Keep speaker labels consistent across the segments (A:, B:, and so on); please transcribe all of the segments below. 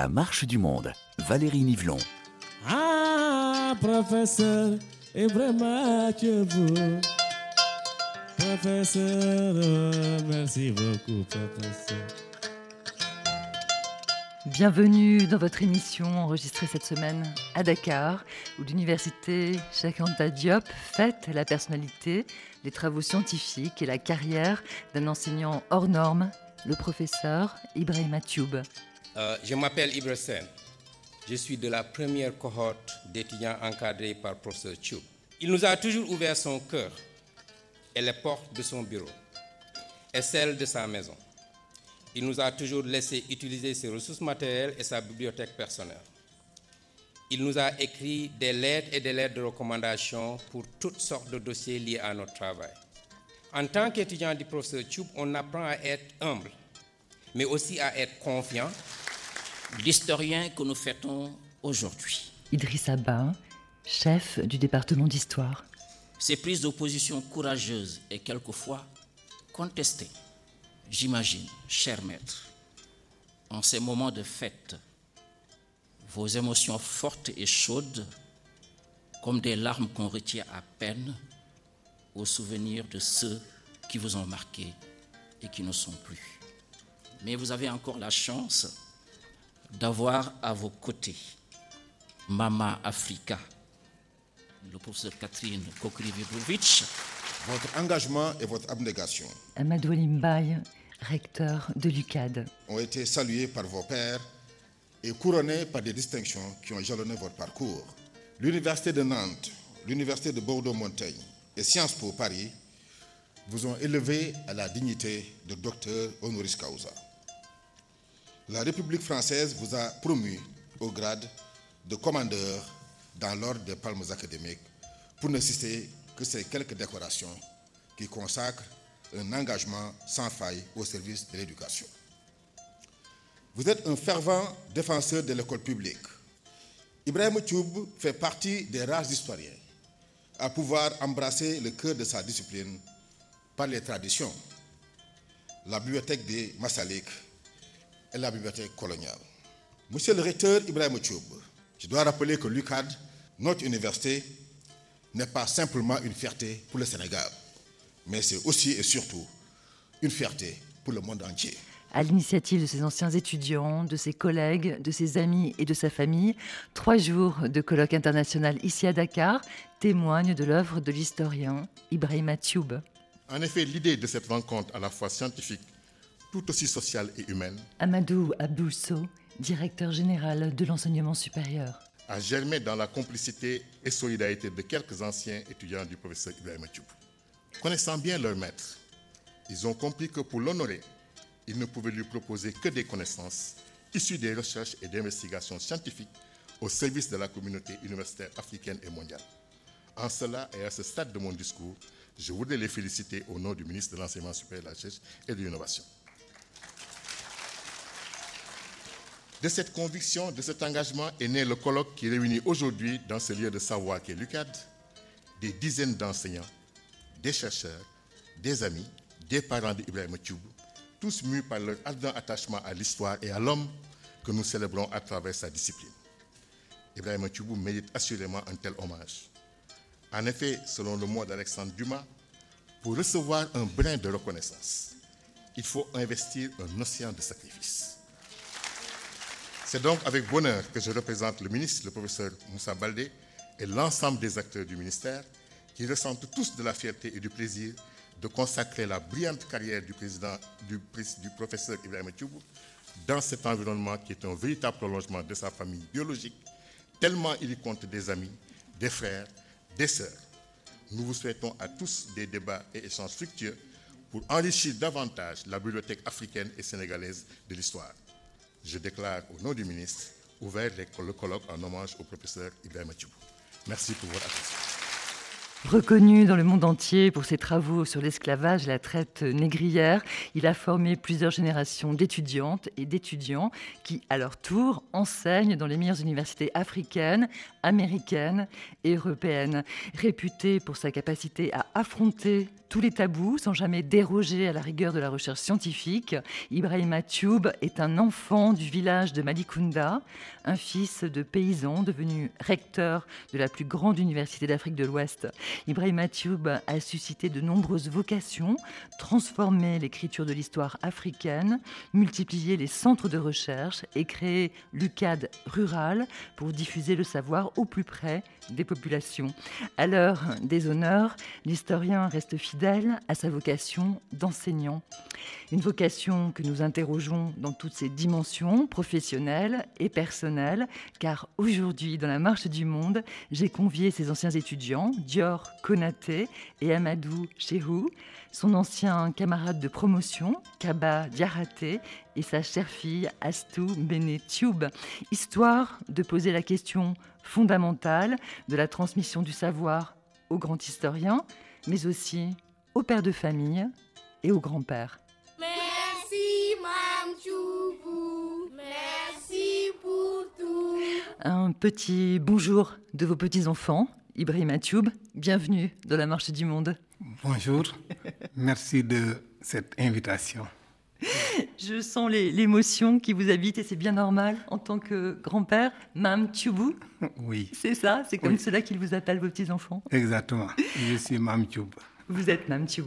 A: La marche du monde, Valérie Nivelon.
B: Ah, professeur, et vraiment que vous. Professeur, oh, merci beaucoup, professeur.
C: Bienvenue dans votre émission enregistrée cette semaine à Dakar, où l'université Cheikh Anta Diop fête la personnalité, les travaux scientifiques et la carrière d'un enseignant hors norme, le professeur Ibrahim Tioub.
D: Euh, je m'appelle Ibrahim Je suis de la première cohorte d'étudiants encadrés par professeur Tioub. Il nous a toujours ouvert son cœur et les portes de son bureau et celles de sa maison. Il nous a toujours laissé utiliser ses ressources matérielles et sa bibliothèque personnelle. Il nous a écrit des lettres et des lettres de recommandation pour toutes sortes de dossiers liés à notre travail. En tant qu'étudiant du professeur Tchoub, on apprend à être humble, mais aussi à être confiant.
E: L'historien que nous fêtons aujourd'hui.
C: Idriss Abba, chef du département d'histoire.
E: Ses prises d'opposition courageuses et quelquefois contestées J'imagine, cher maître, en ces moments de fête, vos émotions fortes et chaudes, comme des larmes qu'on retient à peine au souvenir de ceux qui vous ont marqué et qui ne sont plus. Mais vous avez encore la chance d'avoir à vos côtés Mama Africa, le professeur Catherine Kokrividovic.
F: Votre engagement et votre abnégation.
C: Amadou Limbaye, recteur de l'UCAD.
F: Ont été salués par vos pères et couronnés par des distinctions qui ont jalonné votre parcours. L'Université de Nantes, l'Université de Bordeaux-Montaigne et Sciences Po Paris vous ont élevé à la dignité de docteur honoris causa. La République française vous a promu au grade de commandeur dans l'ordre des palmes académiques pour ne citer que ces quelques décorations qui consacrent un engagement sans faille au service de l'éducation. Vous êtes un fervent défenseur de l'école publique. Ibrahim Tchoub fait partie des rares historiens à pouvoir embrasser le cœur de sa discipline par les traditions, la bibliothèque des Massalik et la bibliothèque coloniale. Monsieur le recteur Ibrahim Tchoub, je dois rappeler que l'UCAD, notre université, n'est pas simplement une fierté pour le Sénégal mais c'est aussi et surtout une fierté pour le monde entier.
C: À l'initiative de ses anciens étudiants, de ses collègues, de ses amis et de sa famille, trois jours de colloque international ici à Dakar témoignent de l'œuvre de l'historien Ibrahim Tioub.
F: En effet, l'idée de cette rencontre à la fois scientifique, tout aussi sociale et humaine,
C: Amadou Abdousso, directeur général de l'enseignement supérieur,
F: a germé dans la complicité et solidarité de quelques anciens étudiants du professeur Ibrahim Tioub. Connaissant bien leur maître, ils ont compris que pour l'honorer, ils ne pouvaient lui proposer que des connaissances issues des recherches et d'investigations scientifiques au service de la communauté universitaire africaine et mondiale. En cela et à ce stade de mon discours, je voudrais les féliciter au nom du ministre de l'Enseignement supérieur, de la Recherche et de l'Innovation. De cette conviction, de cet engagement est né le colloque qui réunit aujourd'hui dans ce lieu de savoir qu'est l'UCAD des dizaines d'enseignants des chercheurs, des amis, des parents d'Ibrahim Tchoub, tous mus par leur ardent attachement à l'histoire et à l'homme que nous célébrons à travers sa discipline. Ibrahim Tchoubou mérite assurément un tel hommage. En effet, selon le mot d'Alexandre Dumas, pour recevoir un brin de reconnaissance, il faut investir un océan de sacrifices. C'est donc avec bonheur que je représente le ministre, le professeur Moussa Baldé, et l'ensemble des acteurs du ministère qui ressentent tous de la fierté et du plaisir de consacrer la brillante carrière du, président, du, professeur Ibrahim Tchoubou dans cet environnement qui est un véritable prolongement de sa famille biologique, tellement il y compte des amis, des frères, des sœurs. Nous vous souhaitons à tous des débats et échanges fructueux pour enrichir davantage la bibliothèque africaine et sénégalaise de l'histoire. Je déclare au nom du ministre ouvert le colloque en hommage au professeur Ibrahim Tchoubou. Merci pour votre attention.
C: Reconnu dans le monde entier pour ses travaux sur l'esclavage et la traite négrière, il a formé plusieurs générations d'étudiantes et d'étudiants qui, à leur tour, enseignent dans les meilleures universités africaines, américaines et européennes. Réputé pour sa capacité à affronter tous les tabous sans jamais déroger à la rigueur de la recherche scientifique, Ibrahima Tioub est un enfant du village de Malikunda, un fils de paysan devenu recteur de la plus grande université d'Afrique de l'Ouest. Ibrahima Tioub a suscité de nombreuses vocations, transformé l'écriture de l'histoire africaine, multiplié les centres de recherche et créé l'UCAD rural pour diffuser le savoir au plus près des populations. À l'heure des honneurs, l'historien reste fidèle à sa vocation d'enseignant. Une vocation que nous interrogeons dans toutes ses dimensions professionnelles et personnelles, car aujourd'hui, dans la marche du monde, j'ai convié ses anciens étudiants, Dior Konaté et Amadou Chehou, son ancien camarade de promotion, Kaba Diaraté, et sa chère fille, Astou Bene histoire de poser la question fondamentale de la transmission du savoir aux grands historiens, mais aussi aux pères de famille et aux grands-pères.
G: Merci. Merci pour tout.
C: Un petit bonjour de vos petits-enfants. Ibrahim Atioub, bienvenue dans la Marche du Monde.
H: Bonjour, merci de cette invitation.
C: Je sens l'émotion qui vous habite et c'est bien normal en tant que grand-père. Mam Tchoubou
H: Oui.
C: C'est ça C'est comme cela qu'ils vous appellent vos petits-enfants
H: Exactement. Je suis Mam Tchoub.
C: Vous êtes Mme Thioub.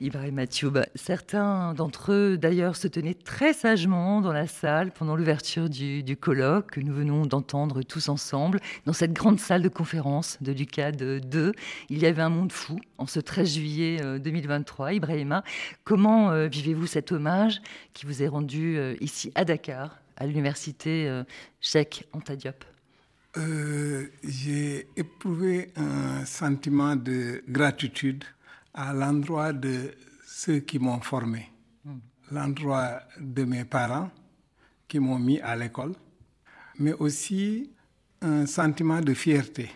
C: Ibrahim Thioub. Certains d'entre eux, d'ailleurs, se tenaient très sagement dans la salle pendant l'ouverture du, colloque que nous venons d'entendre tous ensemble. Dans cette grande salle de conférence de l'UCAD 2, il y avait un monde fou en ce 13 juillet 2023. Euh, Ibrahima, comment euh, vivez-vous cet hommage qui vous est rendu euh, ici à Dakar, à l'université Cheikh Anta Diop?
H: J'ai éprouvé un sentiment de gratitude à l'endroit de ceux qui m'ont formé, l'endroit de mes parents qui m'ont mis à l'école, mais aussi un sentiment de fierté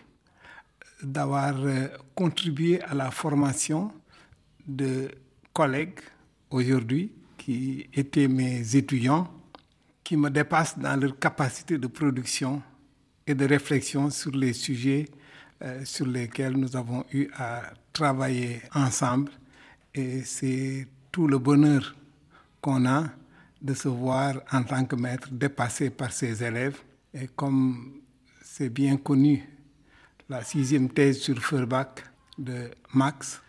H: d'avoir euh, contribué à la formation de collègues aujourd'hui qui étaient mes étudiants, qui me dépassent dans leur capacité de production et de réflexion sur les sujets euh, sur lesquels nous avons eu à travailler ensemble et c'est tout le bonheur qu'on a de se voir en tant que maître dépassé par ses élèves. Et comme c'est bien connu, la sixième thèse sur Feuerbach de Max,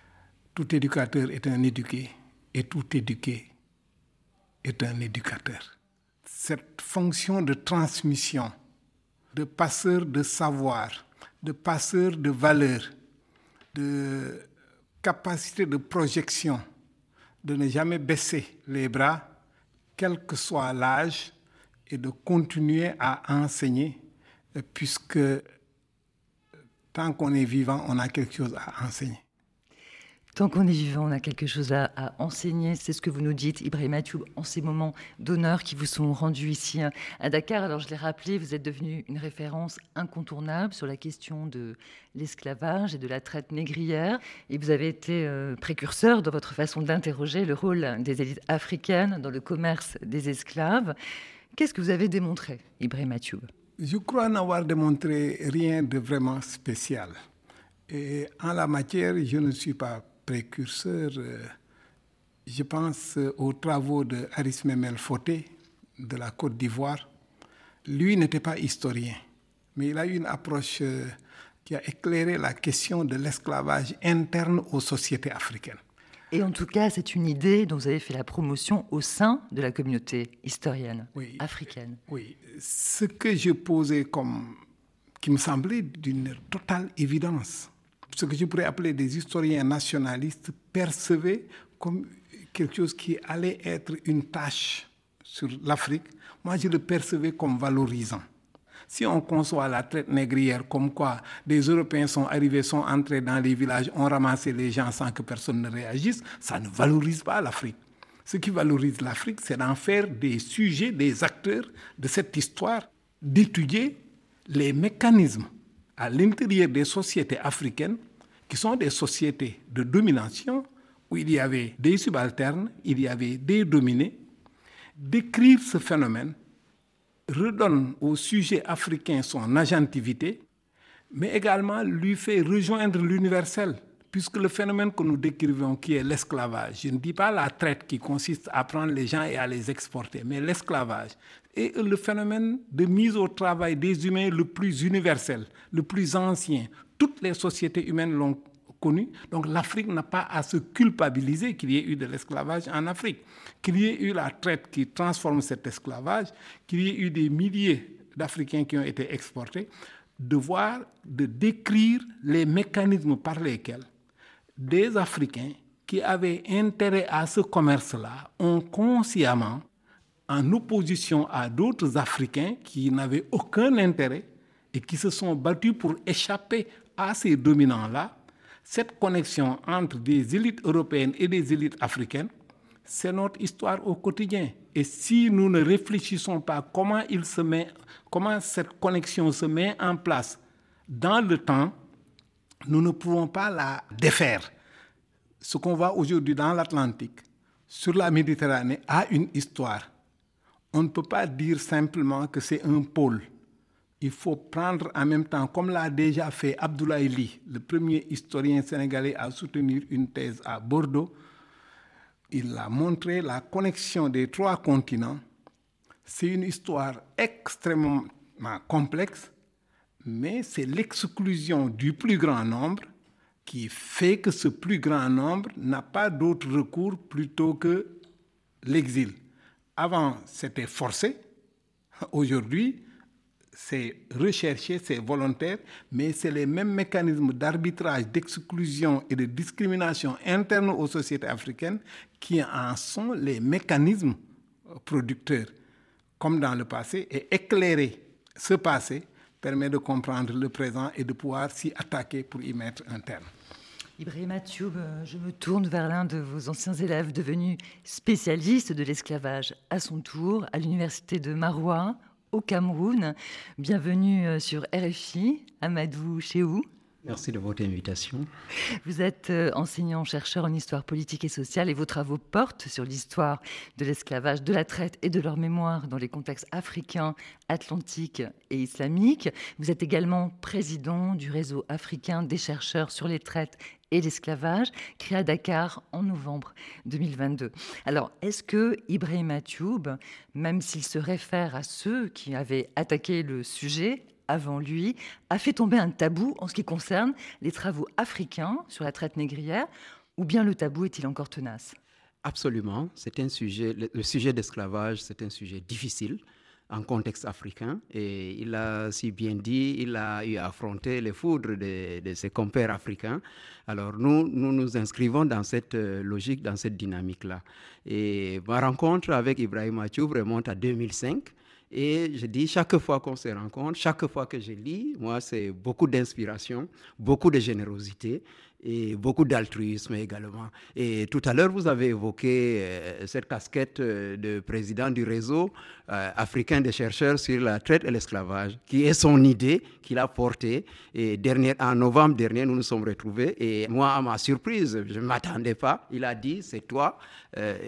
H: tout éducateur est un éduqué et tout éduqué est un éducateur. Cette fonction de transmission, de passeur de savoir, de passeur de valeurs, de capacité de projection, de ne jamais baisser les bras, quel que soit l'âge, et de continuer à enseigner, puisque tant qu'on est vivant, on a quelque chose à enseigner.
C: Tant qu'on est vivant, on a quelque chose à, enseigner. C'est ce que vous nous dites, Ibrahim Atioub, en ces moments d'honneur qui vous sont rendus ici à Dakar. Alors, je l'ai rappelé, vous êtes devenu une référence incontournable sur la question de l'esclavage et de la traite négrière. Et vous avez été euh, précurseur dans votre façon d'interroger le rôle des élites africaines dans le commerce des esclaves. Qu'est-ce que vous avez démontré, Ibrahim Atioub?
H: Je crois n'avoir démontré rien de vraiment spécial. Et en la matière, je ne suis pas précurseur, euh, je pense aux travaux de Aris Memel Foté de la Côte d'Ivoire. Lui n'était pas historien, mais il a eu une approche euh, qui a éclairé la question de l'esclavage interne aux sociétés africaines.
C: Et en tout cas, c'est une idée dont vous avez fait la promotion au sein de la communauté historienne africaine.
H: Oui, ce que je posais comme, qui me semblait d'une totale évidence, ce que je pourrais appeler des historiens nationalistes percevaient comme quelque chose qui allait être une tâche sur l'Afrique. Moi, je le percevais comme valorisant. Si on conçoit la traite négrière comme quoi des Européens sont arrivés, sont entrés dans les villages, ont ramassé les gens sans que personne ne réagisse, ça ne valorise pas l'Afrique. Ce qui valorise l'Afrique, c'est d'en faire des sujets, des acteurs de cette histoire, d'étudier les mécanismes à l'intérieur des sociétés africaines qui sont des sociétés de domination où il y avait des subalternes, il y avait des dominés, décrire ce phénomène redonne au sujet africain son agentivité, mais également lui fait rejoindre l'universel, puisque le phénomène que nous décrivons, qui est l'esclavage, je ne dis pas la traite qui consiste à prendre les gens et à les exporter, mais l'esclavage est le phénomène de mise au travail des humains le plus universel, le plus ancien. Toutes les sociétés humaines l'ont connu. Donc l'Afrique n'a pas à se culpabiliser qu'il y ait eu de l'esclavage en Afrique, qu'il y ait eu la traite qui transforme cet esclavage, qu'il y ait eu des milliers d'Africains qui ont été exportés, de voir, de décrire les mécanismes par lesquels des Africains qui avaient intérêt à ce commerce-là ont consciemment, en opposition à d'autres Africains qui n'avaient aucun intérêt et qui se sont battus pour échapper à ces dominants-là, cette connexion entre des élites européennes et des élites africaines, c'est notre histoire au quotidien. Et si nous ne réfléchissons pas comment, comment cette connexion se met en place dans le temps, nous ne pouvons pas la défaire. Ce qu'on voit aujourd'hui dans l'Atlantique, sur la Méditerranée, a une histoire. On ne peut pas dire simplement que c'est un pôle il faut prendre en même temps, comme l'a déjà fait Abdoulaye Ly, le premier historien sénégalais à soutenir une thèse à Bordeaux, il a montré la connexion des trois continents. C'est une histoire extrêmement complexe, mais c'est l'exclusion du plus grand nombre qui fait que ce plus grand nombre n'a pas d'autre recours plutôt que l'exil. Avant, c'était forcé. Aujourd'hui, c'est recherché, c'est volontaire, mais c'est les mêmes mécanismes d'arbitrage, d'exclusion et de discrimination interne aux sociétés africaines qui en sont les mécanismes producteurs, comme dans le passé, et éclairer ce passé permet de comprendre le présent et de pouvoir s'y attaquer pour y mettre un terme.
C: Ibrahim Atioub, je me tourne vers l'un de vos anciens élèves devenu spécialiste de l'esclavage à son tour à l'université de Maroua au Cameroun. Bienvenue euh, sur RFI, Amadou Chéou.
I: Merci de votre invitation.
C: Vous êtes euh, enseignant-chercheur en histoire politique et sociale et vos travaux portent sur l'histoire de l'esclavage, de la traite et de leur mémoire dans les contextes africains, atlantiques et islamiques. Vous êtes également président du réseau africain des chercheurs sur les traites et l'esclavage, créé à Dakar en novembre 2022. Alors, est-ce que Ibrahim Atioub, même s'il se réfère à ceux qui avaient attaqué le sujet avant lui, a fait tomber un tabou en ce qui concerne les travaux africains sur la traite négrière, ou bien le tabou est-il encore tenace?
I: Absolument. C'est un sujet, le sujet d'esclavage, c'est un sujet difficile en contexte africain. Et il a si bien dit, il a eu à affronter les foudres de, ses compères africains. Alors nous, nous inscrivons dans cette euh, logique, dans cette dynamique-là. Et ma rencontre avec Ibrahim Atioub remonte à 2005. Et je dis, chaque fois qu'on se rencontre, chaque fois que je lis, moi, c'est beaucoup d'inspiration, beaucoup de générosité et beaucoup d'altruisme également. Et tout à l'heure, vous avez évoqué euh, cette casquette euh, de président du réseau euh, africain des chercheurs sur la traite et l'esclavage, qui est son idée qu'il a portée. Et dernier, en novembre dernier, nous nous sommes retrouvés. Et moi, à ma surprise, je ne m'attendais pas. Il a dit, c'est toi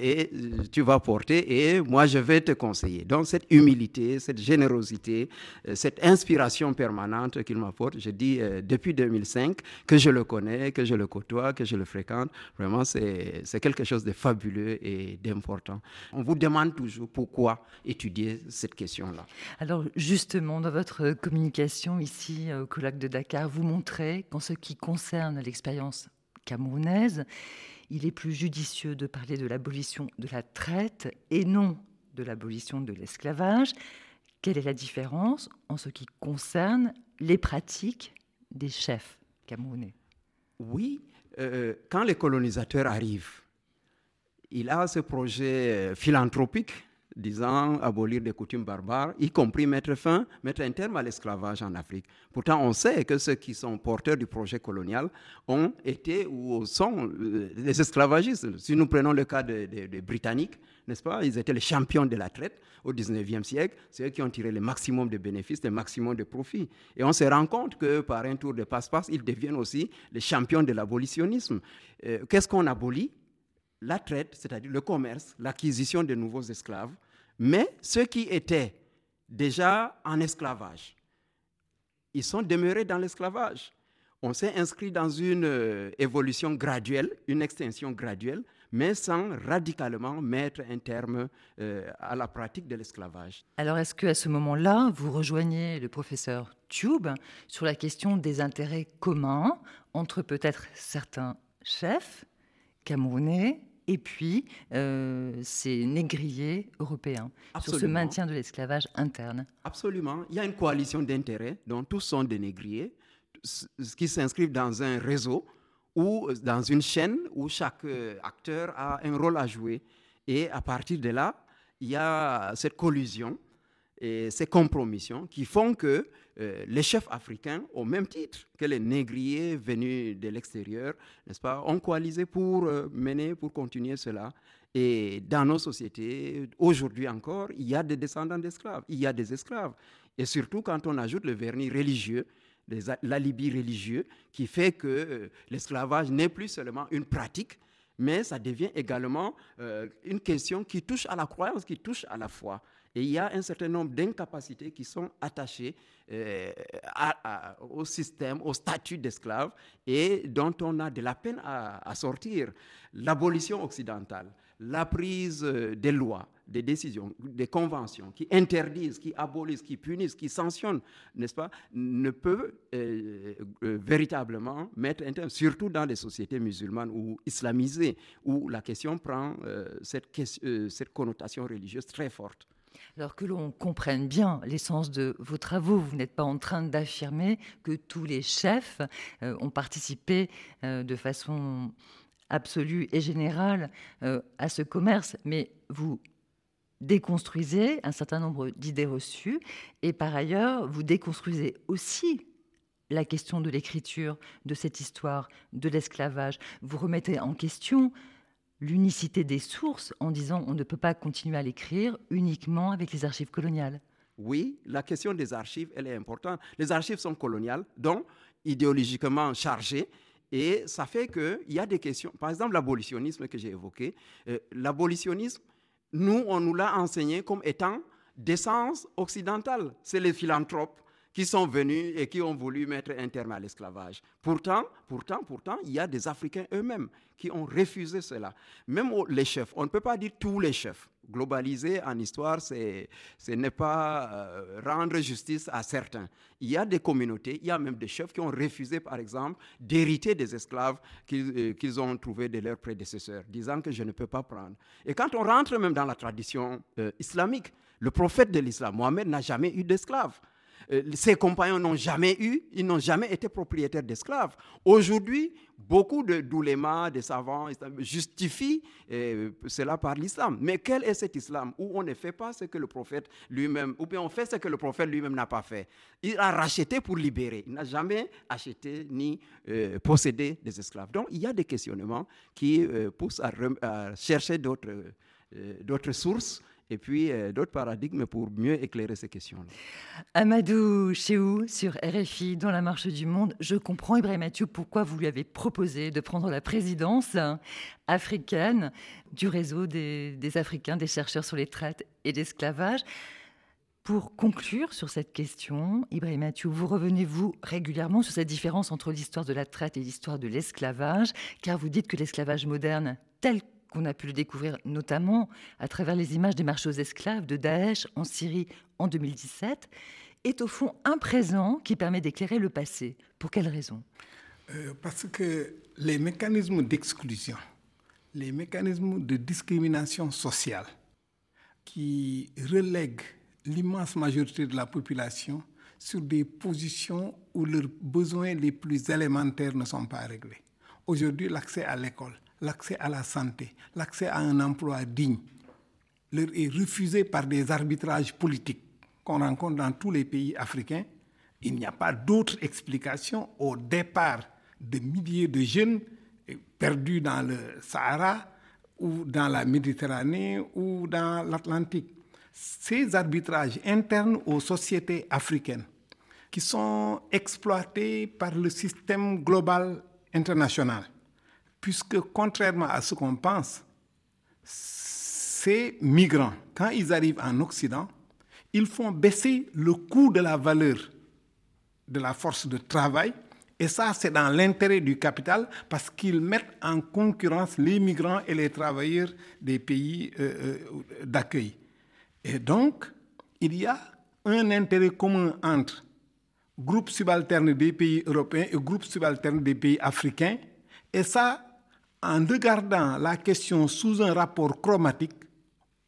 I: et tu vas porter et moi, je vais te conseiller. Donc, cette humilité, cette générosité, cette inspiration permanente qu'il m'apporte, je dis depuis 2005 que je le connais, que je le côtoie, que je le fréquente, vraiment, c'est quelque chose de fabuleux et d'important. On vous demande toujours pourquoi étudier cette question-là.
C: Alors, justement, dans votre communication ici au colloque de Dakar, vous montrez qu'en ce qui concerne l'expérience camerounaise, il est plus judicieux de parler de l'abolition de la traite et non de l'abolition de l'esclavage. Quelle est la différence en ce qui concerne les pratiques des chefs camerounais?
I: Oui, euh, quand les colonisateurs arrivent, il a ce projet euh, philanthropique disant abolir des coutumes barbares, y compris mettre fin, mettre un terme à l'esclavage en Afrique. Pourtant, on sait que ceux qui sont porteurs du projet colonial ont été ou sont euh, des esclavagistes. Si nous prenons le cas des Britanniques, n'est-ce pas Ils étaient les champions de la traite au 19e siècle. C'est eux qui ont tiré le maximum de bénéfices, le maximum de profits. Et on se rend compte que par un tour de passe-passe, ils deviennent aussi les champions de l'abolitionnisme. Euh, qu'est-ce qu'on abolit? La traite, c'est-à-dire le commerce, l'acquisition de nouveaux esclaves. Mais ceux qui étaient déjà en esclavage, ils sont demeurés dans l'esclavage. On s'est inscrit dans une euh, évolution graduelle, une extension graduelle mais sans radicalement mettre un terme euh, à la pratique de l'esclavage.
C: Alors est-ce qu'à ce, moment-là, vous rejoignez le professeur Tube sur la question des intérêts communs entre peut-être certains chefs camerounais et puis euh, ces négriers européens sur ce maintien de l'esclavage interne
I: Absolument. Il y a une coalition d'intérêts dont tous sont des négriers qui s'inscrivent dans un réseau ou dans une chaîne où chaque euh, acteur a un rôle à jouer. Et à partir de là, il y a cette collusion et ces compromissions qui font que euh, les chefs africains, au même titre que les négriers venus de l'extérieur, n'est-ce pas, ont coalisé pour euh, mener, pour continuer cela. Et dans nos sociétés, aujourd'hui encore, il y a des descendants d'esclaves, il y a des esclaves. Et surtout quand on ajoute le vernis religieux, l'alibi religieux qui fait que euh, l'esclavage n'est plus seulement une pratique, mais ça devient également une question qui touche à la croyance, qui touche à la foi. Et il y a un certain nombre d'incapacités qui sont attachées euh, au système, au statut d'esclave, et dont on a de la peine à sortir. L'abolition occidentale, la prise des lois, des décisions, des conventions qui interdisent, qui abolissent, qui punissent, qui sanctionnent, n'est-ce pas, ne peuvent euh, euh, véritablement mettre un terme, surtout dans les sociétés musulmanes ou islamisées, où la question prend euh, cette connotation religieuse très forte.
C: Alors que l'on comprenne bien l'essence de vos travaux, vous n'êtes pas en train d'affirmer que tous les chefs ont participé de façon absolue et générale à ce commerce, mais vous déconstruisez un certain nombre d'idées reçues et par ailleurs, vous déconstruisez aussi la question de l'écriture, de cette histoire, de l'esclavage. Vous remettez en question l'unicité des sources en disant on ne peut pas continuer à l'écrire uniquement avec les archives coloniales.
I: Oui, la question des archives, elle est importante. Les archives sont coloniales, donc idéologiquement chargées, et ça fait qu'il y a des questions. Par exemple, l'abolitionnisme que j'ai évoqué. Euh, l'abolitionnisme, nous, on nous l'a enseigné comme étant d'essence occidentale. C'est les philanthropes qui sont venus et qui ont voulu mettre un terme à l'esclavage. Pourtant, pourtant, pourtant, il y a des Africains eux-mêmes qui ont refusé cela. Même les chefs, on ne peut pas dire tous les chefs. Globaliser en histoire, ce n'est pas euh, rendre justice à certains. Il y a des communautés, il y a même des chefs qui ont refusé, par exemple, d'hériter des esclaves qu'ils euh, ont trouvés de leurs prédécesseurs, disant que je ne peux pas prendre. Et quand on rentre même dans la tradition euh, islamique, le prophète de l'islam, Mohamed, n'a jamais eu d'esclaves. Euh, ses compagnons n'ont jamais eu, ils n'ont jamais été propriétaires d'esclaves. Aujourd'hui, beaucoup de d'oulémas, de savants justifient euh, cela par l'islam. Mais quel est cet islam où on ne fait pas ce que le prophète lui-même, ou bien on fait ce que le prophète lui-même n'a pas fait? Il a racheté pour libérer. Il n'a jamais acheté ni euh, possédé des esclaves. Donc il y a des questionnements qui poussent à, à chercher d'autres sources et puis euh, d'autres paradigmes pour mieux éclairer ces questions-là.
C: Amadou Chéou sur RFI dans la marche du monde. Je comprends, Ibrahim Mathieu, pourquoi vous lui avez proposé de prendre la présidence africaine du réseau des, Africains, des chercheurs sur les traites et l'esclavage. Pour conclure sur cette question, Ibrahim Mathieu, vous revenez-vous régulièrement sur cette différence entre l'histoire de la traite et l'histoire de l'esclavage, car vous dites que l'esclavage moderne, tel qu'on a pu le découvrir notamment à travers les images des marches aux esclaves de Daesh en Syrie en 2017, est au fond un présent qui permet d'éclairer le passé. Pour quelle raison?
H: Euh, Parce que les mécanismes d'exclusion, les mécanismes de discrimination sociale qui relèguent l'immense majorité de la population sur des positions où leurs besoins les plus élémentaires ne sont pas réglés. Aujourd'hui, l'accès à l'école, l'accès à la santé, l'accès à un emploi digne leur est refusée par des arbitrages politiques qu'on rencontre dans tous les pays africains, il n'y a pas d'autre explication au départ de milliers de jeunes perdus dans le Sahara ou dans la Méditerranée ou dans l'Atlantique. Ces arbitrages internes aux sociétés africaines qui sont exploités par le système global international, puisque contrairement à ce qu'on pense, ces migrants, quand ils arrivent en Occident, ils font baisser le coût de la valeur de la force de travail. Et ça, c'est dans l'intérêt du capital parce qu'ils mettent en concurrence les migrants et les travailleurs des pays euh, euh, d'accueil. Et donc, il y a un intérêt commun entre groupes subalternes des pays européens et groupes subalternes des pays africains. Et ça, en regardant la question sous un rapport chromatique,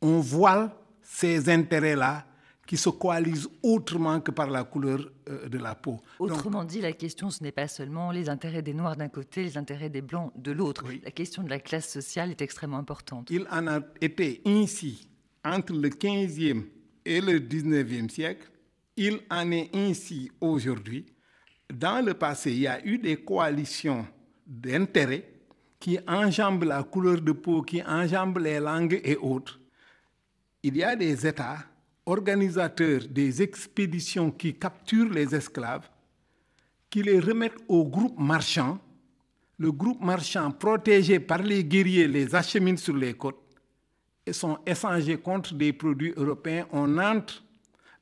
H: on voile ces intérêts-là qui se coalisent autrement que par la couleur euh, de la peau.
C: Autrement dit, la question, ce n'est pas seulement les intérêts des Noirs d'un côté, les intérêts des Blancs de l'autre. La question de la classe sociale est extrêmement importante.
H: Il en a été ainsi entre le 15e et le 19e siècle. Il en est ainsi aujourd'hui. Dans le passé, il y a eu des coalitions d'intérêts qui enjambent la couleur de peau, qui enjambent les langues et autres. Il y a des États organisateurs des expéditions qui capturent les esclaves, qui les remettent au groupe marchand. Le groupe marchand, protégé par les guerriers, les achemine sur les côtes et sont échangés contre des produits européens. On entre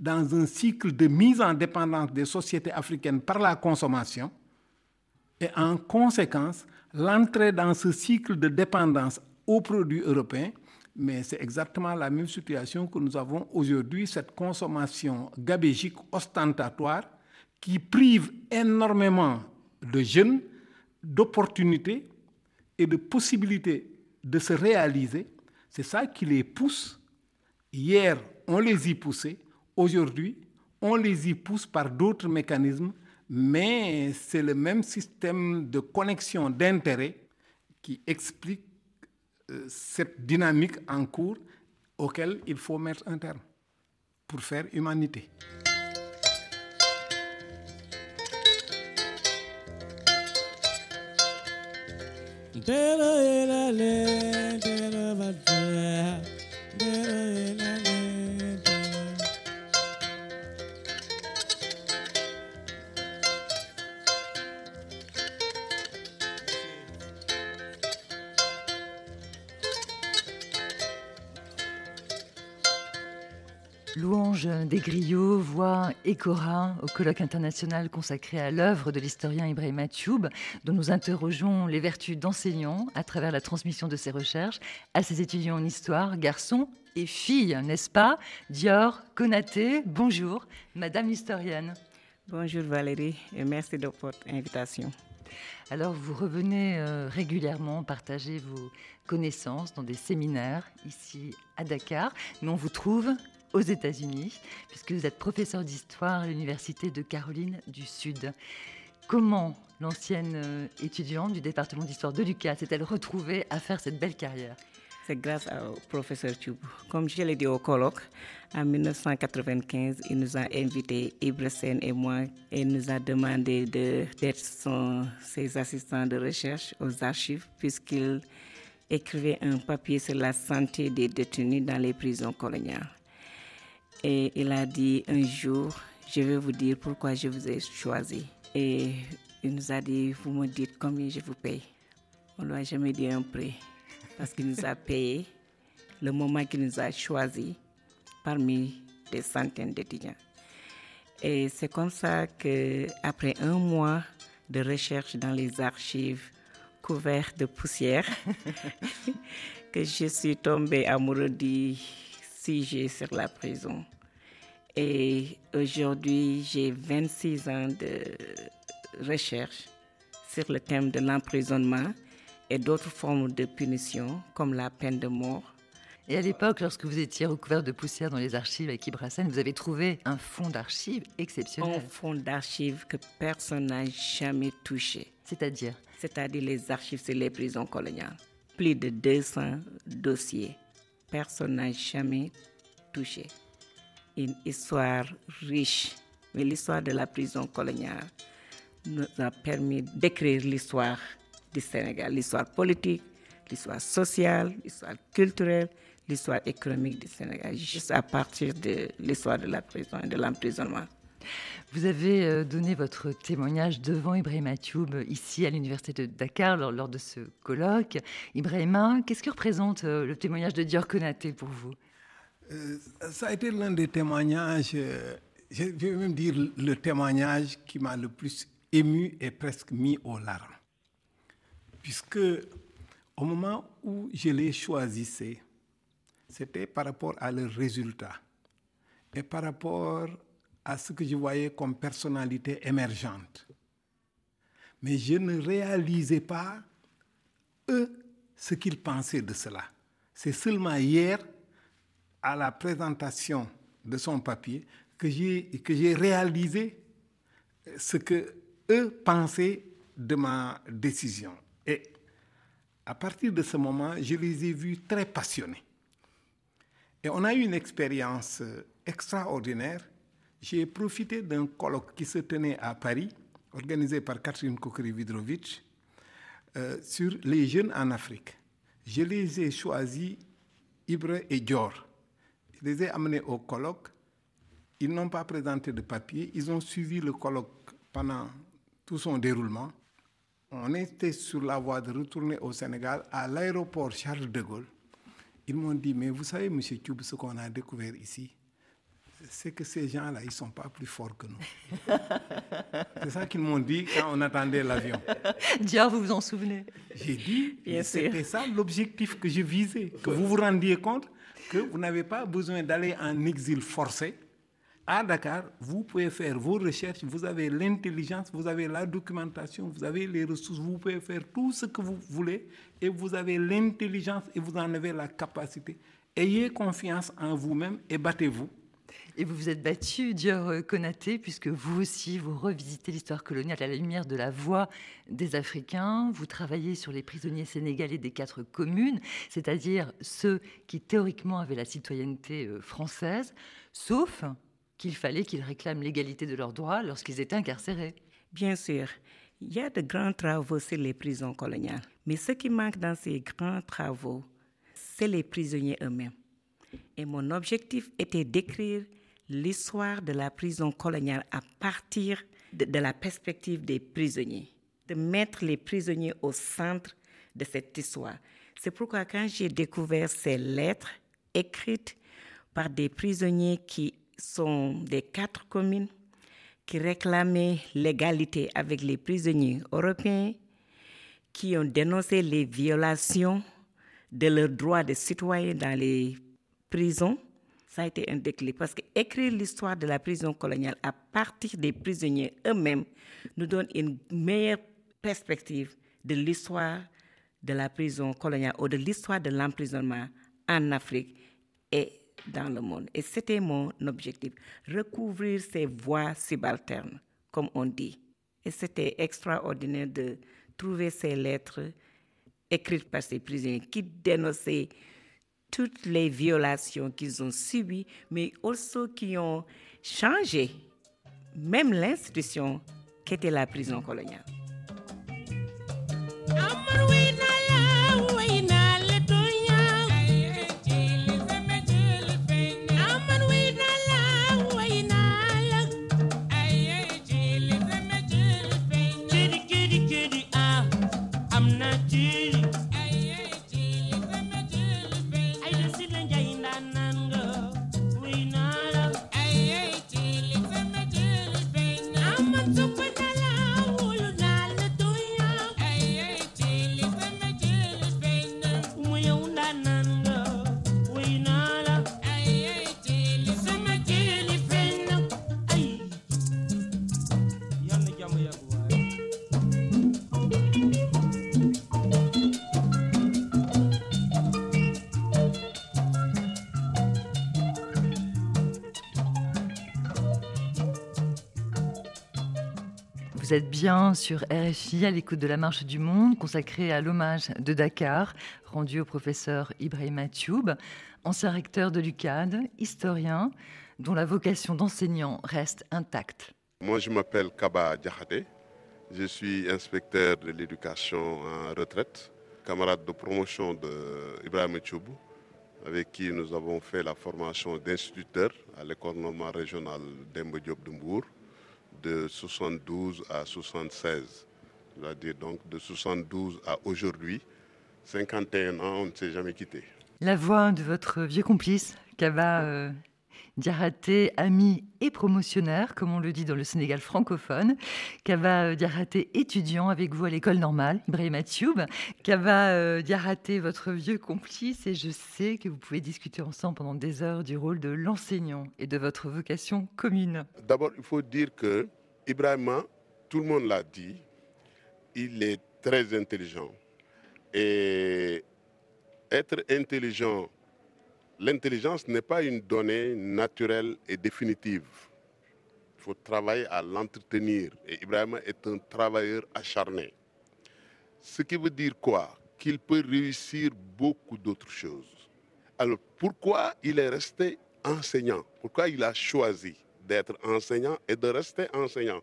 H: dans un cycle de mise en dépendance des sociétés africaines par la consommation. Et en conséquence, l'entrée dans ce cycle de dépendance aux produits européens mais c'est exactement la même situation que nous avons aujourd'hui, cette consommation gabégique ostentatoire qui prive énormément de jeunes d'opportunités et de possibilités de se réaliser. C'est ça qui les pousse. Hier, on les y poussait. Aujourd'hui, on les y pousse par d'autres mécanismes, mais c'est le même système de connexion d'intérêts qui explique euh, cette dynamique en cours auquel il faut mettre un terme pour faire humanité.
C: Louange des griots, voix et Cora au colloque international consacré à l'œuvre de l'historien Ibrahim Atioub, dont nous interrogeons les vertus d'enseignants à travers la transmission de ses recherches à ses étudiants en histoire, garçons et filles, n'est-ce pas? Dior, Konaté, bonjour, Madame l'historienne.
J: Bonjour Valérie et merci de votre invitation.
C: Alors vous revenez euh, régulièrement partager vos connaissances dans des séminaires ici à Dakar, mais on vous trouve aux États-Unis, puisque vous êtes professeur d'histoire à l'Université de Caroline du Sud. Comment l'ancienne euh, étudiante du département d'histoire de Lucas s'est-elle retrouvée à faire cette belle carrière?
J: C'est grâce au professeur Tube. Comme je l'ai dit au colloque, en 1995, il nous a invités, Ibresen et moi, et nous a demandé d'être ses assistants de recherche aux archives, puisqu'il écrivait un papier sur la santé des détenus dans les prisons coloniales. Et il a dit un jour, je vais vous dire pourquoi je vous ai choisi. Et il nous a dit, vous me dites combien je vous paye. On ne lui a jamais dit un prix parce qu'il nous a payé le moment qu'il nous a choisi parmi des centaines d'étudiants. Et c'est comme ça que après un mois de recherche dans les archives couvertes de poussière, que je suis tombée amoureuse du sujet sur la prison. Et aujourd'hui, j'ai 26 ans de recherche sur le thème de l'emprisonnement et d'autres formes de punition, comme la peine de mort.
C: Et à l'époque, lorsque vous étiez recouvert de poussière dans les archives avec Ibrasen, vous avez trouvé un fonds d'archives exceptionnel.
J: Un fonds d'archives que personne n'a jamais touché.
C: C'est-à-dire?
J: C'est-à-dire les archives sur les prisons coloniales. Plus de 200 dossiers personne n'a jamais touché. Une histoire riche, mais l'histoire de la prison coloniale nous a permis d'écrire l'histoire du Sénégal, l'histoire politique, l'histoire sociale, l'histoire culturelle, l'histoire économique du Sénégal, juste à partir de l'histoire de la prison et de l'emprisonnement.
C: Vous avez euh, donné votre témoignage devant Ibrahima Thioub ici à l'Université de Dakar lors, de ce colloque. Ibrahima, qu'est-ce que représente euh, le témoignage de Dior Konaté pour vous?
H: Euh, Ça a été l'un des témoignages, je vais même dire le témoignage qui m'a le plus ému et presque mis aux larmes. Puisque au moment où je les choisissais, c'était par rapport à leurs résultats et par rapport à ce que je voyais comme personnalité émergente. Mais je ne réalisais pas, eux, ce qu'ils pensaient de cela. C'est seulement hier, à la présentation de son papier, que j'ai réalisé ce que eux pensaient de ma décision. Et à partir de ce moment, je les ai vus très passionnés. Et on a eu une expérience extraordinaire. J'ai profité d'un colloque qui se tenait à Paris, organisé par Catherine Kokri-Vidrovitch, euh, sur les jeunes en Afrique. Je les ai choisis, Ibre et Dior. Je les ai amenés au colloque. Ils n'ont pas présenté de papier. Ils ont suivi le colloque pendant tout son déroulement. On était sur la voie de retourner au Sénégal à l'aéroport Charles de Gaulle. Ils m'ont dit, mais vous savez, M. Tchoub, ce qu'on a découvert ici, c'est que ces gens-là, ils ne sont pas plus forts que nous. c'est ça qu'ils m'ont dit quand on attendait l'avion.
C: Dior, vous vous en souvenez?
H: J'ai dit, c'était ça l'objectif que je visais, que vous vous rendiez compte que vous n'avez pas besoin d'aller en exil forcé. À Dakar, vous pouvez faire vos recherches, vous avez l'intelligence, vous avez la documentation, vous avez les ressources, vous pouvez faire tout ce que vous voulez et vous avez l'intelligence et vous en avez la capacité. Ayez confiance en vous-même et battez-vous.
C: Et vous vous êtes battu, Dior Konaté, puisque vous aussi, vous revisitez l'histoire coloniale à la lumière de la voix des Africains. Vous travaillez sur les prisonniers sénégalais des quatre communes, c'est-à-dire ceux qui théoriquement avaient la citoyenneté française, sauf qu'il fallait qu'ils réclament l'égalité de leurs droits lorsqu'ils étaient incarcérés.
J: Bien sûr, il y a de grands travaux sur les prisons coloniales. Mais ce qui manque dans ces grands travaux, c'est les prisonniers eux-mêmes. Et mon objectif était d'écrire l'histoire de la prison coloniale à partir de, la perspective des prisonniers, de mettre les prisonniers au centre de cette histoire. C'est pourquoi quand j'ai découvert ces lettres écrites par des prisonniers qui sont des quatre communes qui réclamaient l'égalité avec les prisonniers européens, qui ont dénoncé les violations de leurs droits de citoyens dans les prisons. Ça a été un déclic parce qu'écrire l'histoire de la prison coloniale à partir des prisonniers eux-mêmes nous donne une meilleure perspective de l'histoire de la prison coloniale ou de l'histoire de l'emprisonnement en Afrique et dans le monde. Et c'était mon objectif, recouvrir ces voix subalternes, comme on dit. Et c'était extraordinaire de trouver ces lettres écrites par ces prisonniers qui dénonçaient toutes les violations qu'ils ont subies, mais aussi qui ont changé même l'institution qu'était la prison coloniale.
C: Vous êtes bien sur RFI à l'écoute de la Marche du Monde, consacrée à l'hommage de Dakar, rendu au professeur Ibrahim Tioub, ancien recteur de l'UCAD, historien, dont la vocation d'enseignant reste intacte.
K: Moi, je m'appelle Kaba Diakhaté. Je suis inspecteur de l'éducation en retraite, camarade de promotion de Ibrahim Tchoubou, avec qui nous avons fait la formation d'instituteur à l'école normale régionale d'Embe Diop de 72 à 76. C'est-à-dire donc de 72 à aujourd'hui, 51 ans, on ne s'est jamais quitté.
C: La voix de votre vieux complice, Kaba euh, Diaraté, ami et promotionnaire, comme on le dit dans le Sénégal francophone. Kaba euh, Diaraté, étudiant avec vous à l'école normale, Ibrahim Tioub. Kaba euh, Diaraté, votre vieux complice, et je sais que vous pouvez discuter ensemble pendant des heures du rôle de l'enseignant et de votre vocation commune.
K: D'abord, il faut dire que Ibrahima, tout le monde l'a dit, il est très intelligent. Et être intelligent, l'intelligence n'est pas une donnée naturelle et définitive. Il faut travailler à l'entretenir. Et Ibrahima est un travailleur acharné. Ce qui veut dire quoi? Qu'il peut réussir beaucoup d'autres choses. Alors pourquoi il est resté enseignant? Pourquoi il a choisi d'être enseignant et de rester enseignant?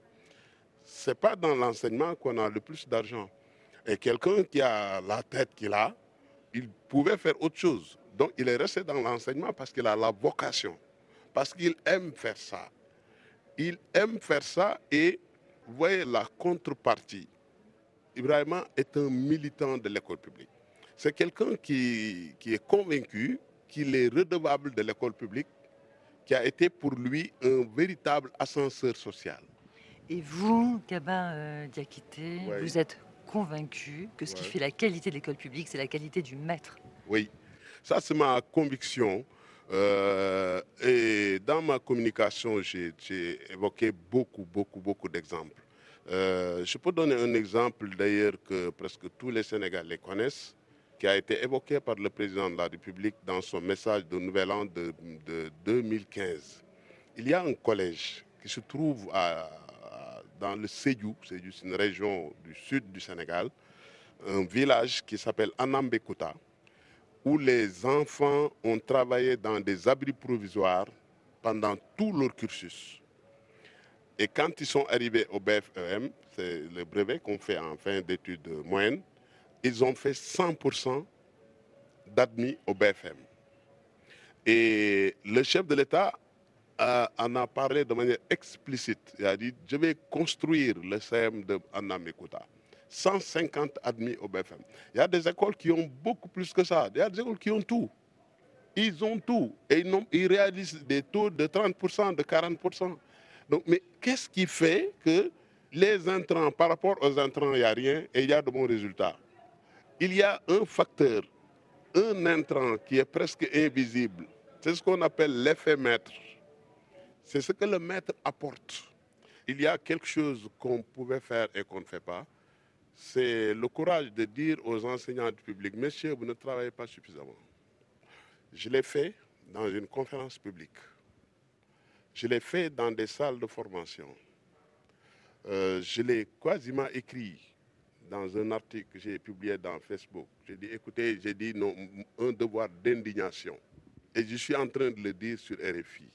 K: Ce n'est pas dans l'enseignement qu'on a le plus d'argent. Et quelqu'un qui a la tête qu'il a, il pouvait faire autre chose. Donc il est resté dans l'enseignement parce qu'il a la vocation, parce qu'il aime faire ça. Il aime faire ça et vous voyez la contrepartie. Ibrahima est un militant de l'école publique. C'est quelqu'un qui, qui est convaincu qu'il est redevable de l'école publique, qui a été pour lui un véritable ascenseur social.
C: Et vous, Kaba euh, Diakité,
K: Ouais.
C: vous êtes convaincu que ce qui fait la qualité de l'école publique, c'est la qualité du maître.
K: Oui, ça c'est ma conviction. Euh, et dans ma communication, j'ai évoqué beaucoup, beaucoup, beaucoup d'exemples. Euh, je peux donner un exemple d'ailleurs que presque tous les Sénégalais connaissent, qui a été évoqué par le président de la République dans son message de Nouvel An de, de 2015. Il y a un collège qui se trouve dans le Sédhiou c'est une région du sud du Sénégal, un village qui s'appelle Anambekouta, où les enfants ont travaillé dans des abris provisoires pendant tout leur cursus. Et quand ils sont arrivés au BFEM, c'est le brevet qu'on fait en fin d'études moyennes, ils ont fait 100% d'admis au BFM. Et le chef de l'État a- en a parlé de manière explicite. Il a dit, je vais construire le CM de Anamekouta. 150 admis au BFM. Il y a des écoles qui ont beaucoup plus que ça. Il y a des écoles qui ont tout. Ils ont tout. Et ils, réalisent des taux de 30%, de 40%. Donc, mais qu'est-ce qui fait que les intrants, par rapport aux intrants, il n'y a rien et il y a de bons résultats? Il y a un facteur, un intrant qui est presque invisible. C'est ce qu'on appelle l'effet maître. C'est ce que le maître apporte. Il y a quelque chose qu'on pouvait faire et qu'on ne fait pas. C'est le courage de dire aux enseignants du public, messieurs, vous ne travaillez pas suffisamment. Je l'ai fait dans une conférence publique. Je l'ai fait dans des salles de formation. Euh, je l'ai quasiment écrit dans un article que j'ai publié dans Facebook. J'ai dit, écoutez, j'ai dit non, un devoir d'indignation. Et je suis en train de le dire sur RFI.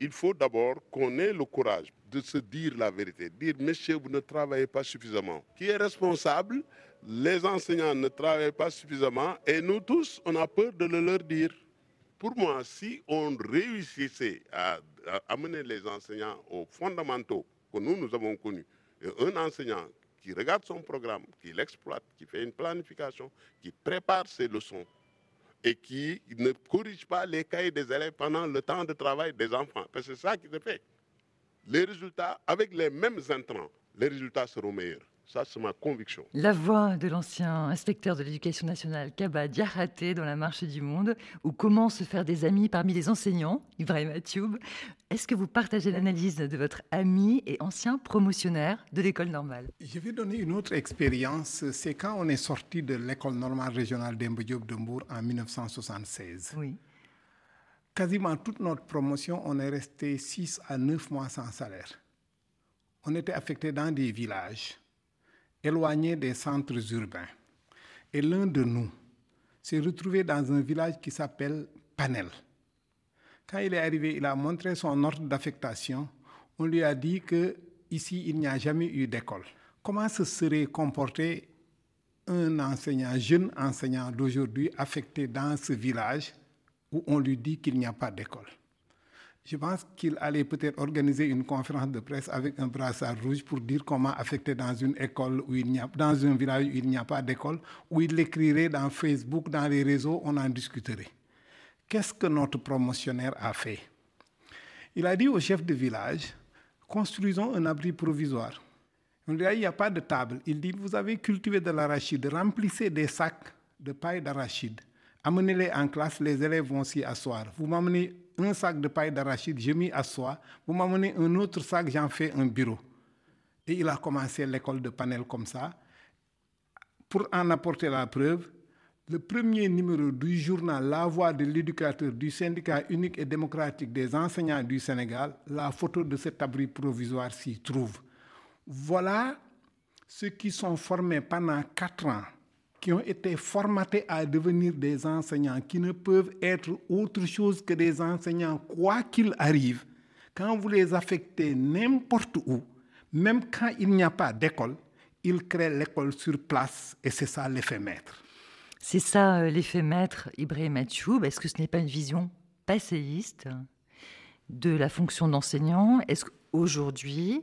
K: Il faut d'abord qu'on ait le courage de se dire la vérité, dire, messieurs, vous ne travaillez pas suffisamment. Qui est responsable? Les enseignants ne travaillent pas suffisamment et nous tous, on a peur de le leur dire. Pour moi, si on réussissait à, amener les enseignants aux fondamentaux que nous, nous avons connus, un enseignant qui regarde son programme, qui l'exploite, qui fait une planification, qui prépare ses leçons et qui ne corrige pas les cahiers des élèves pendant le temps de travail des enfants. Parce que c'est ça qui se fait. Les résultats, avec les mêmes intrants, les résultats seront meilleurs. Ça, c'est ma conviction.
C: La voix de l'ancien inspecteur de l'éducation nationale, Kaba Diaraté, dans la Marche du Monde, ou comment se faire des amis parmi les enseignants, Ibrahim Atioub. Est-ce que vous partagez l'analyse de votre ami et ancien promotionnaire de l'école normale?
H: Je vais donner une autre expérience. C'est quand on est sorti de l'école normale régionale d'Embediop de Mbourg en 1976.
C: Oui.
H: Quasiment toute notre promotion, on est resté 6 à 9 mois sans salaire. on était affecté dans des villages éloignés des centres urbains. Et l'un de nous s'est retrouvé dans un village qui s'appelle Panel. Quand il est arrivé, il a montré son ordre d'affectation. On lui a dit que ici il n'y a jamais eu d'école. Comment se serait comporté un enseignant, jeune enseignant d'aujourd'hui affecté dans ce village où on lui dit qu'il n'y a pas d'école? Je pense qu'il allait peut-être organiser une conférence de presse avec un brassard rouge pour dire comment affecter dans une école où il n'y a, dans un village où il n'y a pas d'école, où il l'écrirait dans Facebook, dans les réseaux, on en discuterait. Qu'est-ce que notre promotionnaire a fait? Il a dit au chef de village, construisons un abri provisoire. On lui dit, il n'y a pas de table. Il dit, vous avez cultivé de l'arachide, remplissez des sacs de paille d'arachide. Amenez-les en classe, les élèves vont s'y asseoir. Vous m'amenez un sac de paille d'arachide, je m'y assois. Vous m'amenez un autre sac, j'en fais un bureau. Et il a commencé l'école de panel comme ça. Pour en apporter la preuve, le premier numéro du journal La Voix de l'éducateur du syndicat unique et démocratique des enseignants du Sénégal, la photo de cet abri provisoire s'y trouve. Voilà ceux qui sont formés pendant quatre ans, qui ont été formatés à devenir des enseignants, qui ne peuvent être autre chose que des enseignants, quoi qu'il arrive. Quand vous les affectez n'importe où, même quand il n'y a pas d'école, ils créent l'école sur place et c'est ça l'effet maître.
C: C'est ça euh, l'effet maître Ibrahim Atchoub. Est-ce que ce n'est pas une vision passéiste de la fonction d'enseignant? Est-ce qu'aujourd'hui,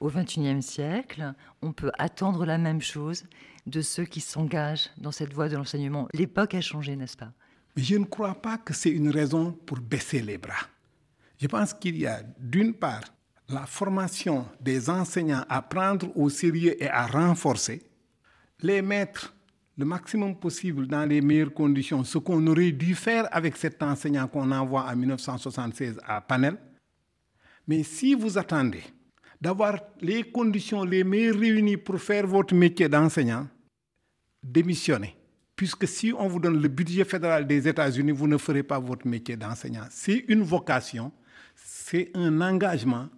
C: au XXIe siècle, on peut attendre la même chose de ceux qui s'engagent dans cette voie de l'enseignement L'époque a changé, n'est-ce pas?
H: Je ne crois pas que c'est une raison pour baisser les bras. Je pense qu'il y a d'une part la formation des enseignants à prendre au sérieux et à renforcer, les mettre le maximum possible dans les meilleures conditions, ce qu'on aurait dû faire avec cet enseignant qu'on envoie en 1976 à Panel. Mais si vous attendez d'avoir les conditions les meilleures réunies pour faire votre métier d'enseignant, démissionnez. Puisque si on vous donne le budget fédéral des États-Unis, vous ne ferez pas votre métier d'enseignant. C'est une vocation, c'est un engagement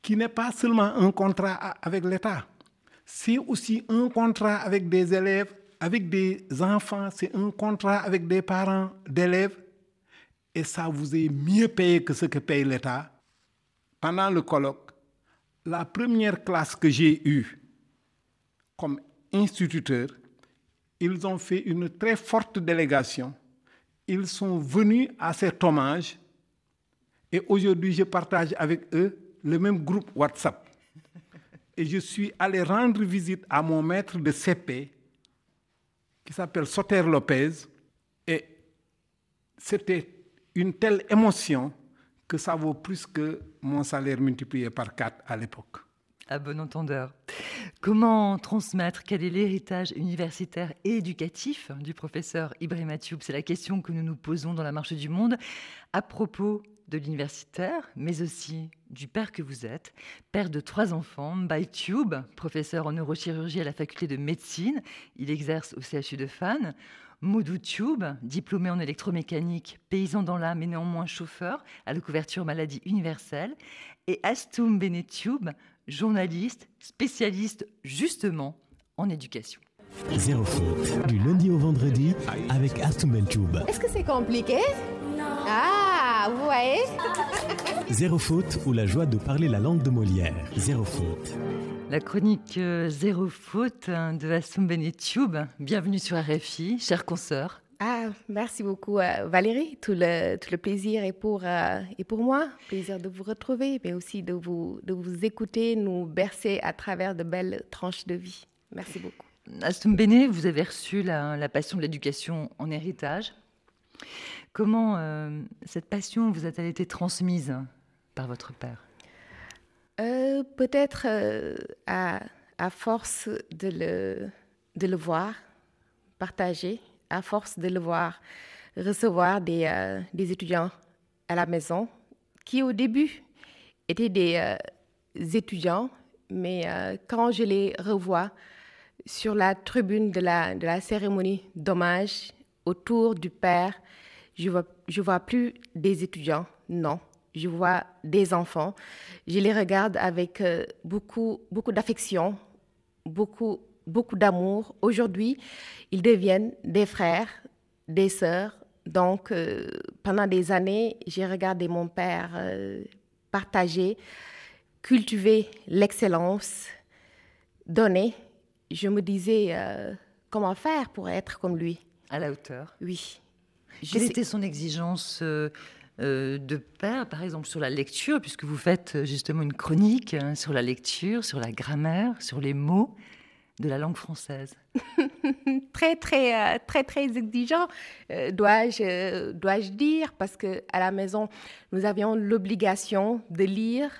H: qui n'est pas seulement un contrat avec l'État, c'est aussi un contrat avec des élèves, avec des enfants, c'est un contrat avec des parents d'élèves, et ça vous est mieux payé que ce que paye l'État. Pendant le colloque, la première classe que j'ai eue comme instituteur, ils ont fait une très forte délégation. Ils sont venus à cet hommage et aujourd'hui je partage avec eux le même groupe WhatsApp. Et je suis allé rendre visite à mon maître de CP qui s'appelle Soter Lopez et c'était une telle émotion que ça vaut plus que mon salaire multiplié par 4 à l'époque.
C: À bon entendeur. Comment transmettre Quel est l'héritage universitaire et éducatif du professeur Ibrahim Atioub? C'est la question que nous nous posons dans la marche du monde à propos de l'universitaire, mais aussi du père que vous êtes, père de trois enfants, Mbaye Tube, professeur en neurochirurgie à la faculté de médecine, il exerce au CHU de Fan. Modou Tube, diplômé en électromécanique, paysan dans l'âme et néanmoins chauffeur à la couverture maladie universelle. Et Astoum Benetube, journaliste, spécialiste justement en éducation.
L: Zéro faute, du lundi au vendredi avec Astoum Bentoub.
G: Est-ce que c'est compliqué? Ah, vous voyez?
L: Zéro faute ou la joie de parler la langue de Molière. Zéro faute.
C: La chronique euh, Zéro faute hein, de Assoum Benetube. Bienvenue sur RFI, chère consoeur.
G: Ah, merci beaucoup euh, Valérie. Tout le, tout le plaisir est pour, euh, est pour moi. Plaisir de vous retrouver, mais aussi de vous, de vous écouter, nous bercer à travers de belles tranches de vie. Merci beaucoup.
C: Assoum Bene, vous avez reçu la, la passion de l'éducation en héritage. Comment euh, cette passion vous a-t-elle été transmise par votre père?
G: Euh, Peut-être euh, à, force de le, voir partager, à force de le voir recevoir des, euh, étudiants à la maison qui au début étaient des étudiants, mais quand je les revois sur la tribune de la, de la cérémonie d'hommage autour du père, je vois, je vois plus des étudiants, non. Je vois des enfants, je les regarde avec euh, beaucoup, beaucoup d'affection, beaucoup, beaucoup d'amour. Aujourd'hui, ils deviennent des frères, des sœurs. Donc, euh, pendant des années, j'ai regardé mon père euh, partager, cultiver l'excellence, donner. Je me disais comment faire pour être comme lui?
C: À la hauteur.
G: Oui.
C: Quelle était son exigence de père, par exemple, sur la lecture, puisque vous faites euh, justement une chronique hein, sur la lecture, sur la grammaire, sur les mots de la langue française.
G: Très, très, euh, très, très exigeant, dois-je dois dire, parce qu'à la maison, nous avions l'obligation de lire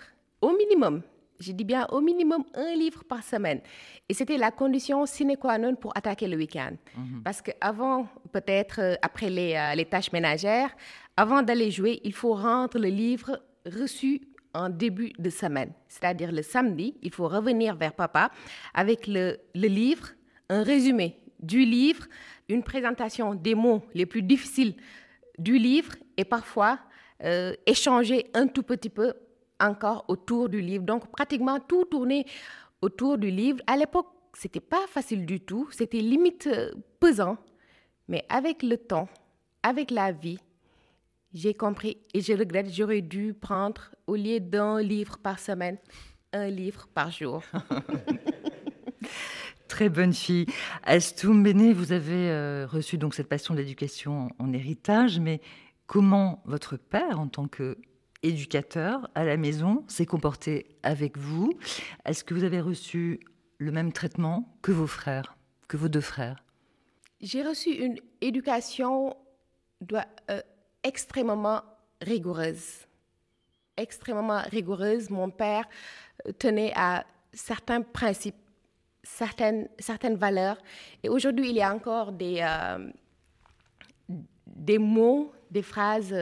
G: au minimum je dis bien au minimum un livre par semaine. Et c'était la condition sine qua non pour attaquer le week-end. Mhm. Parce qu'avant, peut-être après les, les, tâches ménagères, avant d'aller jouer, il faut rendre le livre reçu en début de semaine. C'est-à-dire le samedi, il faut revenir vers papa avec le, livre, un résumé du livre, une présentation des mots les plus difficiles du livre et parfois euh, échanger un tout petit peu encore autour du livre. Donc pratiquement tout tourner autour du livre. À l'époque, c'était pas facile du tout, c'était limite euh, pesant, mais avec le temps, avec la vie, j'ai compris et je regrette, j'aurais dû prendre, au lieu d'un livre par semaine, un livre par jour.
C: Très bonne fille. Astoum Béné, vous avez euh, reçu donc cette passion de l'éducation en, héritage, mais comment votre père, en tant qu'éducateur à la maison, s'est comporté avec vous Est-ce que vous avez reçu le même traitement que vos frères, que vos deux frères?
G: J'ai reçu une éducation euh, extrêmement rigoureuse. Extrêmement rigoureuse. Mon père euh, tenait à certains principes, certaines, valeurs. Et aujourd'hui, il y a encore des, euh, mots, des phrases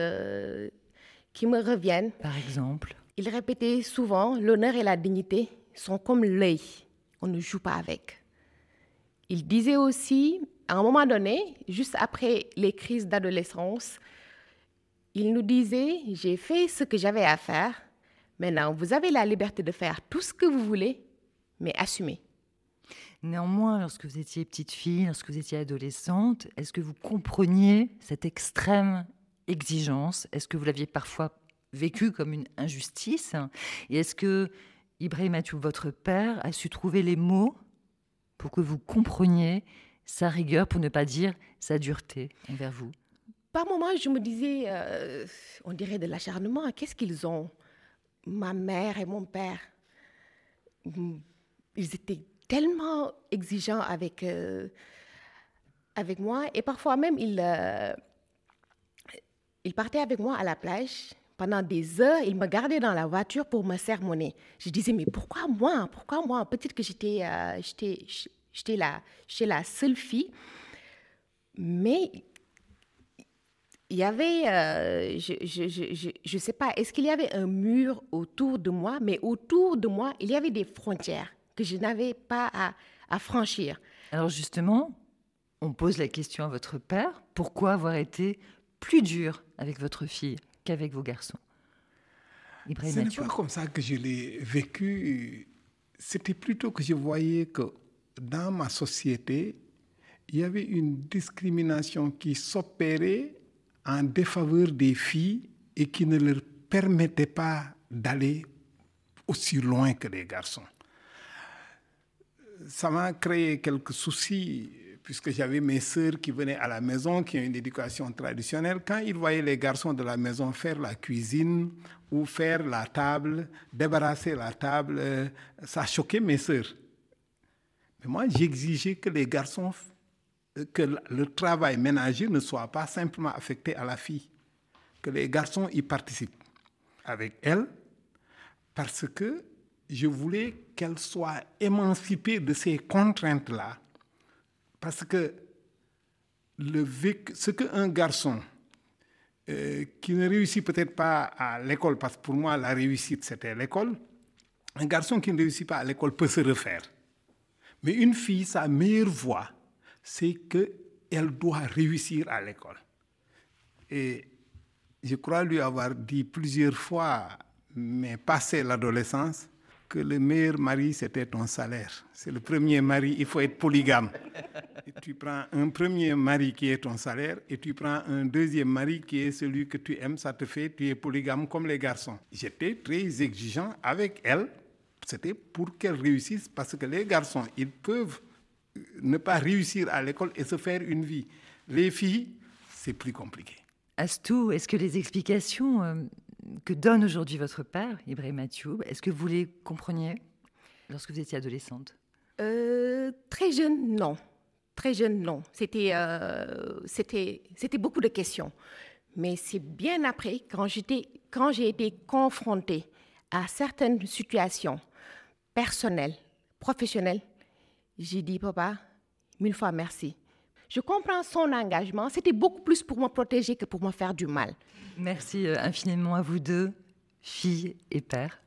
G: qui me reviennent.
C: Par exemple
G: Il répétait souvent, l'honneur et la dignité sont comme l'œil, on ne joue pas avec. Il disait aussi, à un moment donné, juste après les crises d'adolescence, il nous disait, j'ai fait ce que j'avais à faire, maintenant vous avez la liberté de faire tout ce que vous voulez, mais assumez.
C: Néanmoins, lorsque vous étiez petite fille, lorsque vous étiez adolescente, est-ce que vous compreniez cette extrême exigence Est-ce que vous l'aviez parfois vécu comme une injustice? Et est-ce que Ibrahim Mathieu, votre père, a su trouver les mots pour que vous compreniez sa rigueur, pour ne pas dire sa dureté envers vous?
G: Par moments, je me disais, euh, on dirait de l'acharnement, qu'est-ce qu'ils ont Ma mère et mon père, ils étaient tellement exigeants avec, euh, avec moi et parfois même ils, euh, ils partaient avec moi à la plage. Pendant des heures, ils me gardaient dans la voiture pour me sermonner. Je disais, mais pourquoi moi? Pourquoi moi? Peut-être que j'étais, j'étais, la, la seule fille. Mais il y avait, euh, je ne sais pas, est-ce qu'il y avait un mur autour de moi, mais autour de moi, il y avait des frontières que je n'avais pas à, franchir.
C: Alors justement, on pose la question à votre père, pourquoi avoir été plus dur avec votre fille qu'avec vos garçons
H: Ce n'est pas comme ça que je l'ai vécu. C'était plutôt que je voyais que dans ma société, il y avait une discrimination qui s'opérait en défaveur des filles et qui ne leur permettait pas d'aller aussi loin que les garçons. Ça m'a créé quelques soucis puisque j'avais mes sœurs qui venaient à la maison, qui ont une éducation traditionnelle. Quand ils voyaient les garçons de la maison faire la cuisine ou faire la table, débarrasser la table, ça choquait mes sœurs. Mais moi, j'exigeais que les garçons que le travail ménager ne soit pas simplement affecté à la fille, que les garçons y participent avec elle, parce que je voulais qu'elle soit émancipée de ces contraintes-là. Parce que ce qu'un garçon euh, qui ne réussit peut-être pas à l'école, parce que pour moi la réussite c'était l'école, un garçon qui ne réussit pas à l'école peut se refaire. Mais une fille, sa meilleure voie, c'est qu'elle doit réussir à l'école. Et je crois lui avoir dit plusieurs fois, mais passé l'adolescence, que le meilleur mari, c'était ton salaire. C'est le premier mari, il faut être polygame. Et tu prends un premier mari qui est ton salaire et tu prends un deuxième mari qui est celui que tu aimes, ça te fait, tu es polygame comme les garçons. J'étais très exigeant avec elle, c'était pour qu'elle réussisse parce que les garçons, ils peuvent ne pas réussir à l'école et se faire une vie. Les filles, c'est plus compliqué.
C: Astou, est-ce que les explications euh, que donne aujourd'hui votre père, Ibrahim Matioub, est-ce que vous les compreniez lorsque vous étiez adolescente?
G: Euh, Très jeune, non. Très jeune, non. C'était, euh, c'était, c'était beaucoup de questions. Mais c'est bien après, quand, j'étais, quand j'ai été confrontée à certaines situations personnelles, professionnelles, j'ai dit, papa, mille fois merci. Je comprends son engagement. C'était beaucoup plus pour me protéger que pour me faire du mal.
C: Merci euh, infiniment à vous deux, filles et pères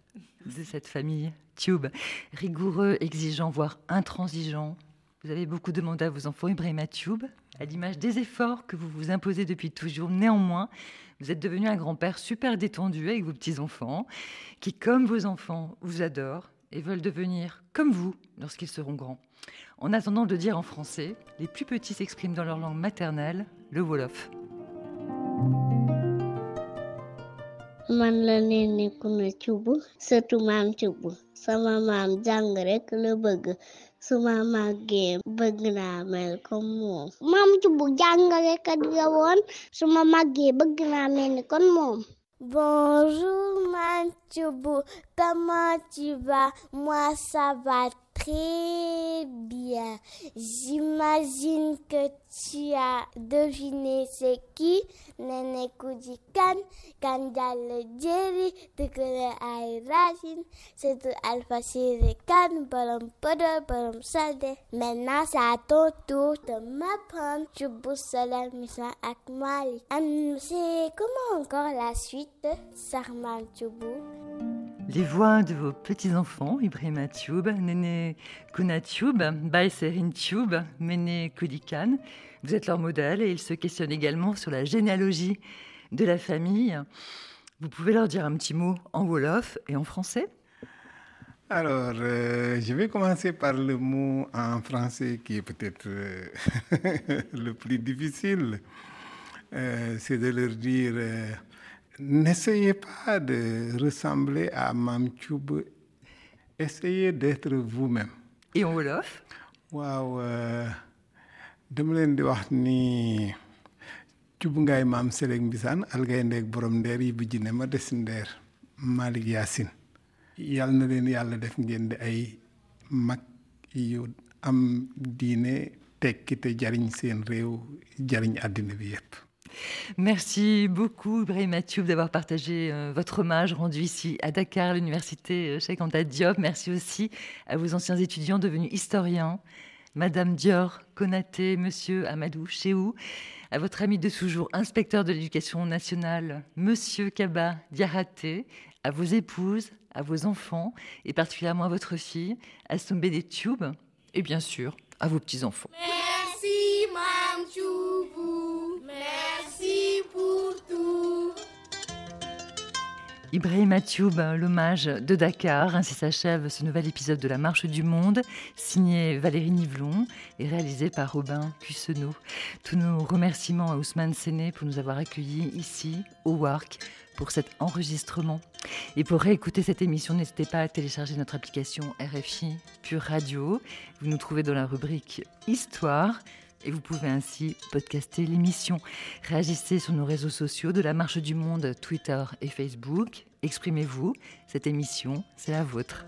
C: de cette famille Tube. Rigoureux, exigeant, voire intransigeant. Vous avez beaucoup demandé à vos enfants, Ibrahim Tube, à l'image des efforts que vous vous imposez depuis toujours. Néanmoins, vous êtes devenu un grand-père super détendu avec vos petits-enfants, qui, comme vos enfants, vous adorent et veulent devenir comme vous lorsqu'ils seront grands. En attendant de dire en français, les plus petits s'expriment dans leur langue maternelle, le Wolof.
M: man la Néné Kouna Thioub sëtu maam Thioub sama maam jàng rek la bëgg. Su ma màggee bëgg naa mel comme moom. Maam Thioub jàngalekat la woon. Su ma màggee bëgg naa mel ni kon moom. Bonjour Manchoubou, comment tu vas? Moi ça va très bien. J'imagine que tu as deviné c'est qui Nene Kujikan, Kandale Jerry, Tukule Ay Racine, c'est Alpha Siri Kan, Balam Podo, Balam Sade. Maintenant c'est à ton tour de m'apprendre Choubou Salam Misa Akmali. C'est comment encore la suite Sarman Choubou
C: les voix de vos petits-enfants, Ibrahima Tioub, Néné Kuna Tioub, Serin Tioub, Méné Kodikan. Vous êtes leur modèle et ils se questionnent également sur la généalogie de la famille. Vous pouvez leur dire un petit mot en Wolof et en français?
H: Alors, euh, je vais commencer par le mot en français qui est peut-être euh, le plus difficile. Euh, c'est de leur dire N'essayez pas de ressembler à Mam Tchoub. Essayez d'être vous-même.
C: Et en Wolof
H: waaw dama leen di wax ni Thioub Ngaye maam Mbisaan algayndeeg borom ndeer yi bu jine ma des ndeer Malick Yacine yal na leen yàlla def ngeen di ay mag yu am diine tekki te jariñ seen réew jariñ àddina bi yépp
C: Merci beaucoup, Ibrahim Mathieu, d'avoir partagé euh, votre hommage rendu ici à Dakar, l'université euh, Cheikh Anta Diop. Merci aussi à vos anciens étudiants devenus historiens, Madame Dior, Konaté, Monsieur Amadou Chéou, à votre ami de toujours, inspecteur de l'éducation nationale, Monsieur Kaba Diaraté, à vos épouses, à vos enfants, et particulièrement à votre fille, à des Tube, et bien sûr à vos petits-enfants.
M: Merci. Merci pour tout.
C: Ibrahim Atioub, l'hommage de Dakar. Ainsi s'achève ce nouvel épisode de La Marche du Monde, signé Valérie Nivelon et réalisé par Robin Cussenot. Tous nos remerciements à Ousmane Séné pour nous avoir accueillis ici, au WARC, pour cet enregistrement. Et pour réécouter cette émission, n'hésitez pas à télécharger notre application RFI Pure Radio. Vous nous trouvez dans la rubrique Histoire et vous pouvez ainsi podcaster l'émission. Réagissez sur nos réseaux sociaux de la Marche du Monde, Twitter et Facebook. Exprimez-vous. Cette émission, c'est la vôtre.